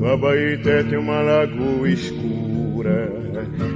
O Abaeté tem uma lagoa escura,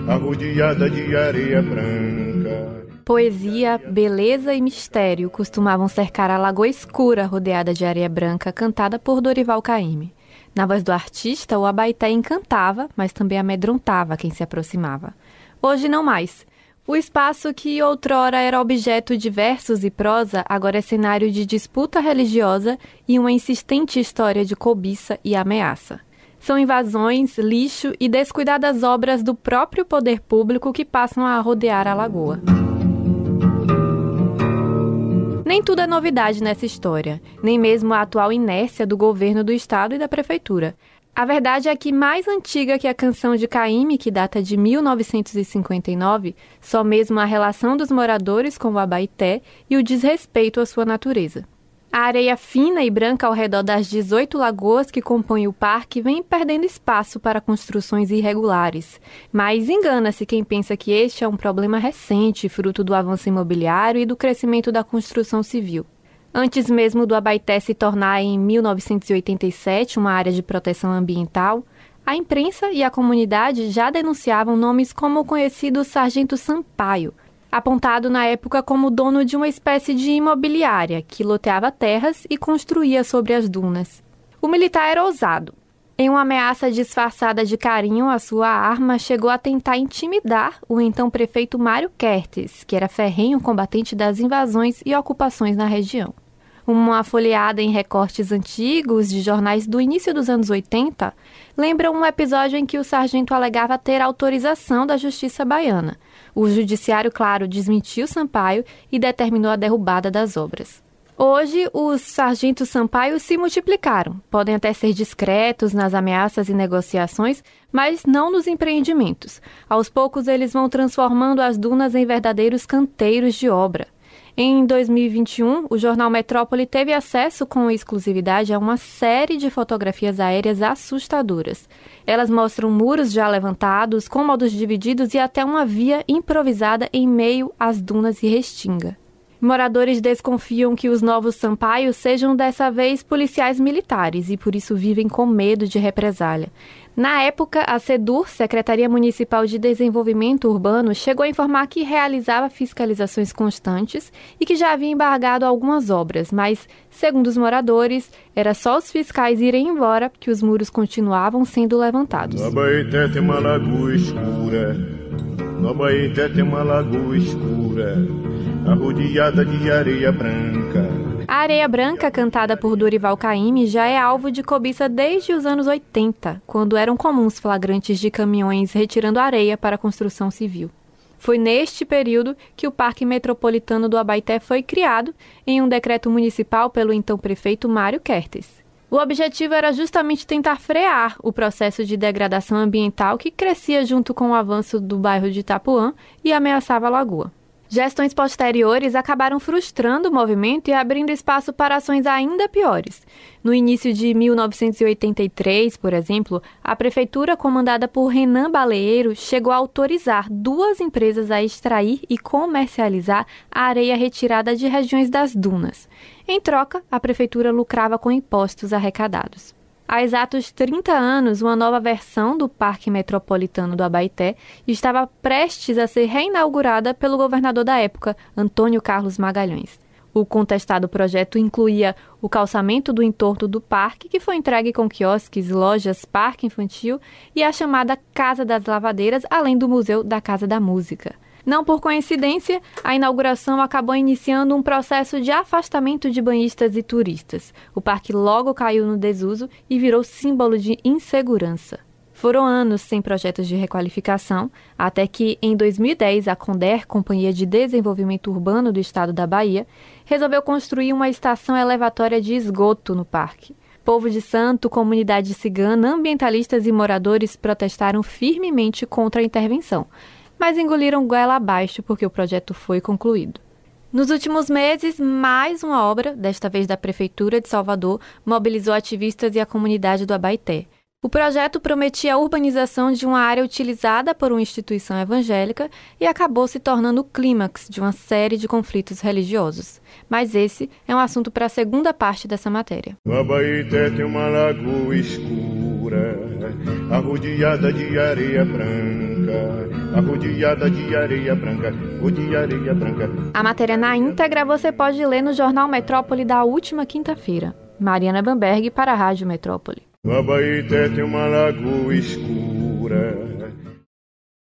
arrodeada de areia branca. Poesia, beleza e mistério costumavam cercar a lagoa escura rodeada de areia branca, cantada por Dorival Caymmi. Na voz do artista, o Abaeté encantava, mas também amedrontava quem se aproximava. Hoje não mais. O espaço que outrora era objeto de versos e prosa, agora é cenário de disputa religiosa e uma insistente história de cobiça e ameaça. São invasões, lixo e descuidadas obras do próprio poder público que passam a rodear a lagoa. Nem tudo é novidade nessa história, nem mesmo a atual inércia do governo do estado e da prefeitura. A verdade é que, mais antiga que a canção de Caíme, que data de 1959, só mesmo a relação dos moradores com o Abaité e o desrespeito à sua natureza. A areia fina e branca ao redor das 18 lagoas que compõem o parque vem perdendo espaço para construções irregulares. Mas engana-se quem pensa que este é um problema recente, fruto do avanço imobiliário e do crescimento da construção civil. Antes mesmo do Abaité se tornar em 1987 uma área de proteção ambiental, a imprensa e a comunidade já denunciavam nomes como o conhecido Sargento Sampaio, apontado na época como dono de uma espécie de imobiliária que loteava terras e construía sobre as dunas. O militar era ousado. Em uma ameaça disfarçada de carinho, a sua arma chegou a tentar intimidar o então prefeito Mário Kertes, que era ferrenho combatente das invasões e ocupações na região. Uma folheada em recortes antigos de jornais do início dos anos 80 lembra um episódio em que o sargento alegava ter autorização da justiça baiana o judiciário, claro, desmentiu Sampaio e determinou a derrubada das obras. Hoje, os sargentos Sampaio se multiplicaram. Podem até ser discretos nas ameaças e negociações, mas não nos empreendimentos. Aos poucos, eles vão transformando as dunas em verdadeiros canteiros de obra. Em 2021, o jornal Metrópole teve acesso com exclusividade a uma série de fotografias aéreas assustadoras. Elas mostram muros já levantados, cômodos divididos e até uma via improvisada em meio às dunas e restinga. Moradores desconfiam que os novos Sampaios sejam dessa vez policiais militares e por isso vivem com medo de represália. Na época, a SEDUR, Secretaria Municipal de Desenvolvimento Urbano, chegou a informar que realizava fiscalizações constantes e que já havia embargado algumas obras, mas, segundo os moradores, era só os fiscais irem embora que os muros continuavam sendo levantados. De areia branca. A areia branca, cantada por Dorival Caymmi, já é alvo de cobiça desde os anos 80, quando eram comuns flagrantes de caminhões retirando areia para a construção civil. Foi neste período que o Parque Metropolitano do Abaité foi criado em um decreto municipal pelo então prefeito Mário Kertes. O objetivo era justamente tentar frear o processo de degradação ambiental que crescia junto com o avanço do bairro de Itapuã e ameaçava a lagoa. Gestões posteriores acabaram frustrando o movimento e abrindo espaço para ações ainda piores. No início de 1983, por exemplo, a prefeitura, comandada por Renan Baleeiro, chegou a autorizar duas empresas a extrair e comercializar a areia retirada de regiões das dunas. Em troca, a prefeitura lucrava com impostos arrecadados. Há exatos 30 anos, uma nova versão do Parque Metropolitano do Abaité estava prestes a ser reinaugurada pelo governador da época, Antônio Carlos Magalhães. O contestado projeto incluía o calçamento do entorno do parque, que foi entregue com quiosques, lojas, parque infantil e a chamada Casa das Lavadeiras, além do Museu da Casa da Música. Não por coincidência, a inauguração acabou iniciando um processo de afastamento de banhistas e turistas. O parque logo caiu no desuso e virou símbolo de insegurança. Foram anos sem projetos de requalificação, até que, em 2010, a Conder, Companhia de Desenvolvimento Urbano do Estado da Bahia, resolveu construir uma estação elevatória de esgoto no parque. Povo de Santo, comunidade cigana, ambientalistas e moradores protestaram firmemente contra a intervenção, mas engoliram goela abaixo porque o projeto foi concluído. Nos últimos meses, mais uma obra, desta vez da Prefeitura de Salvador, mobilizou ativistas e a comunidade do Abaité. O projeto prometia a urbanização de uma área utilizada por uma instituição evangélica e acabou se tornando o clímax de uma série de conflitos religiosos. Mas esse é um assunto para a segunda parte dessa matéria. O Abaeté tem uma lagoa escura arrodeada de areia branca, arrodeada de areia branca, o de areia branca. A matéria na íntegra você pode ler no Jornal Metrópole da última quinta-feira. Mariana Bamberg para a Rádio Metrópole. No Abaeté tem uma lagoa escura